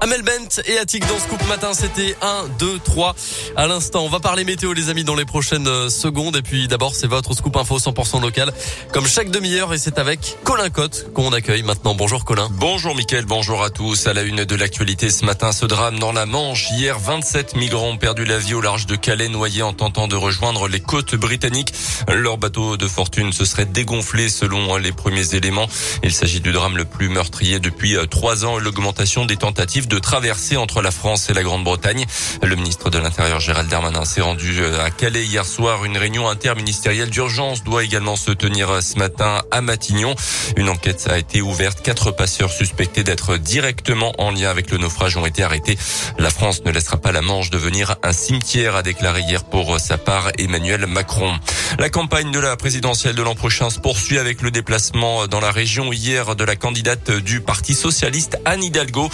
Amel Bent et Attic dans Scoop Matin, c'était 1, 2, 3 à l'instant. On va parler météo les amis dans les prochaines secondes. Et puis d'abord, c'est votre Scoop Info 100% local. Comme chaque demi-heure et c'est avec Colin Cotte qu'on accueille maintenant. Bonjour Colin. Bonjour Mickaël, bonjour à tous. À la une de l'actualité ce matin, ce drame dans la Manche. Hier, 27 migrants ont perdu la vie au large de Calais, noyés en tentant de rejoindre les côtes britanniques. Leur bateau de fortune se serait dégonflé selon les premiers éléments. Il s'agit du drame le plus meurtrier depuis euh, trois ans. L'augmentation des tentatives de traversée entre la France et la Grande-Bretagne. Le ministre de l'Intérieur Gérald Darmanin s'est rendu euh, à Calais hier soir. Une réunion interministérielle d'urgence doit également se tenir euh, ce matin à Matignon. Une enquête a été ouverte. Quatre passeurs suspectés d'être directement en lien avec le naufrage ont été arrêtés. La France ne laissera pas la Manche devenir un cimetière, a déclaré hier pour euh, sa part Emmanuel Macron. La campagne de la présidentielle de l'an prochain se poursuit avec le déplacement dans la région hier de la candidate du Parti socialiste Anne Hidalgo.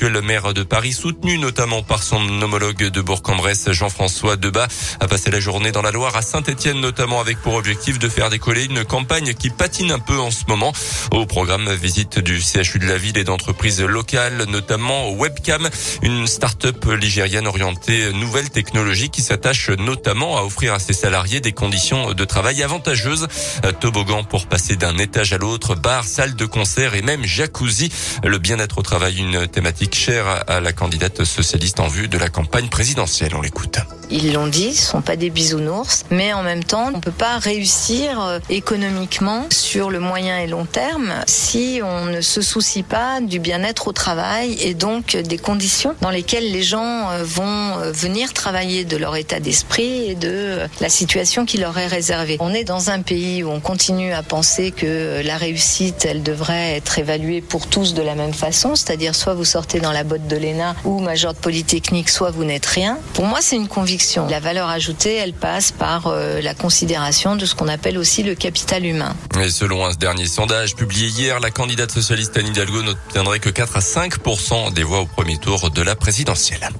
L'actuel maire de Paris, soutenu notamment par son homologue de Bourg-en-Bresse, Jean-François Debat, a passé la journée dans la Loire à Saint-Etienne, notamment avec pour objectif de faire décoller une campagne qui patine un peu en ce moment. Au programme, visite du CHU de la ville et d'entreprises locales, notamment Webcam, une start-up ligérienne orientée nouvelle technologie qui s'attache notamment à offrir à ses salariés des conditions de travail avantageuses. Toboggan pour passer d'un étage à l'autre, bar, salle de concert et même jacuzzi. Le bien-être au travail, une thématique chère à la candidate socialiste en vue de la campagne présidentielle. On l'écoute. Ils l'ont dit, ce sont pas des bisounours, mais en même temps, on peut pas réussir euh, économiquement sur le moyen et long terme si on ne se soucie pas du bien-être au travail et donc des conditions dans lesquelles les gens euh, vont euh, venir travailler de leur état d'esprit et de la situation qui leur est réservée. On est dans un pays où on continue à penser que la réussite, elle devrait être évaluée pour tous de la même façon, c'est-à-dire soit vous sortez dans la botte de l'ENA ou major de Polytechnique, soit vous n'êtes rien. Pour moi, c'est une conviction. La valeur ajoutée, elle passe par euh, la considération de ce qu'on appelle aussi le capital humain. Et selon un dernier sondage publié hier, la candidate socialiste Anne Hidalgo n'obtiendrait que 4 à 5 des voix au premier tour de la présidentielle.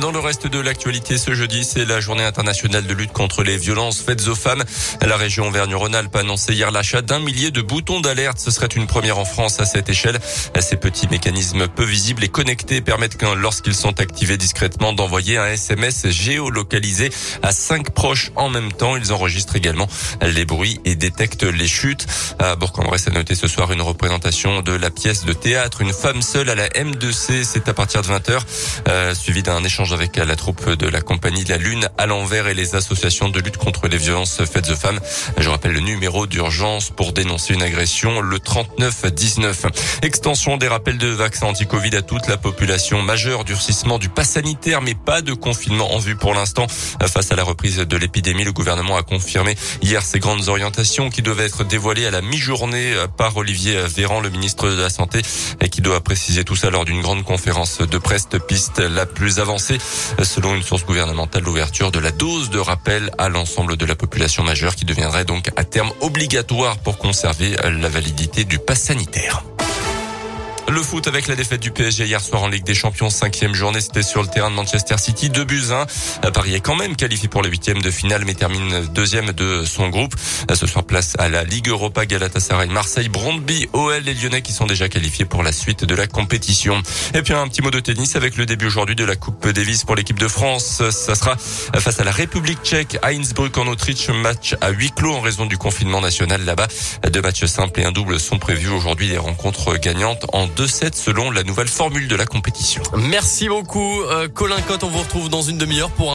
Dans le reste de l'actualité ce jeudi, c'est la journée internationale de lutte contre les violences faites aux femmes. La région Auvergne-Rhône-Alpes a annoncé hier l'achat d'un millier de boutons d'alerte. Ce serait une première en France à cette échelle. Ces petits mécanismes peu visibles et connectés permettent lorsqu'ils sont activés discrètement d'envoyer un SMS géolocalisé à cinq proches en même temps. Ils enregistrent également les bruits et détectent les chutes. À Bourg-en-Bresse a noté ce soir une représentation de la pièce de théâtre Une femme seule à la M2C. C'est à partir de 20h, euh, suivi d'un échange avec la troupe de la compagnie de la Lune à l'envers et les associations de lutte contre les violences faites aux femmes. Je rappelle le numéro d'urgence pour dénoncer une agression, le 3919. Extension des rappels de vaccins anti-Covid à toute la population majeure, durcissement du pass sanitaire, mais pas de confinement en vue pour l'instant. Face à la reprise de l'épidémie, le gouvernement a confirmé hier ses grandes orientations qui devaient être dévoilées à la mi-journée par Olivier Véran, le ministre de la Santé, et qui doit préciser tout ça lors d'une grande conférence de presse piste la plus avancée selon une source gouvernementale, l'ouverture de la dose de rappel à l'ensemble de la population majeure qui deviendrait donc à terme obligatoire pour conserver la validité du pass sanitaire. Le foot avec la défaite du PSG hier soir en Ligue des Champions, cinquième journée, c'était sur le terrain de Manchester City, deux buts 1. Paris est quand même qualifié pour les huitièmes de finale, mais termine deuxième de son groupe. Ce soir, place à la Ligue Europa, Galatasaray, Marseille, Brondby, OL et Lyonnais qui sont déjà qualifiés pour la suite de la compétition. Et puis un petit mot de tennis avec le début aujourd'hui de la Coupe Davis pour l'équipe de France. Ça sera face à la République tchèque à Innsbruck en Autriche, match à huis clos en raison du confinement national là-bas. Deux matchs simples et un double sont prévus aujourd'hui, des rencontres gagnantes en 2-7 selon la nouvelle formule de la compétition. Merci beaucoup, euh, Colin Cotte. On vous retrouve dans une demi-heure pour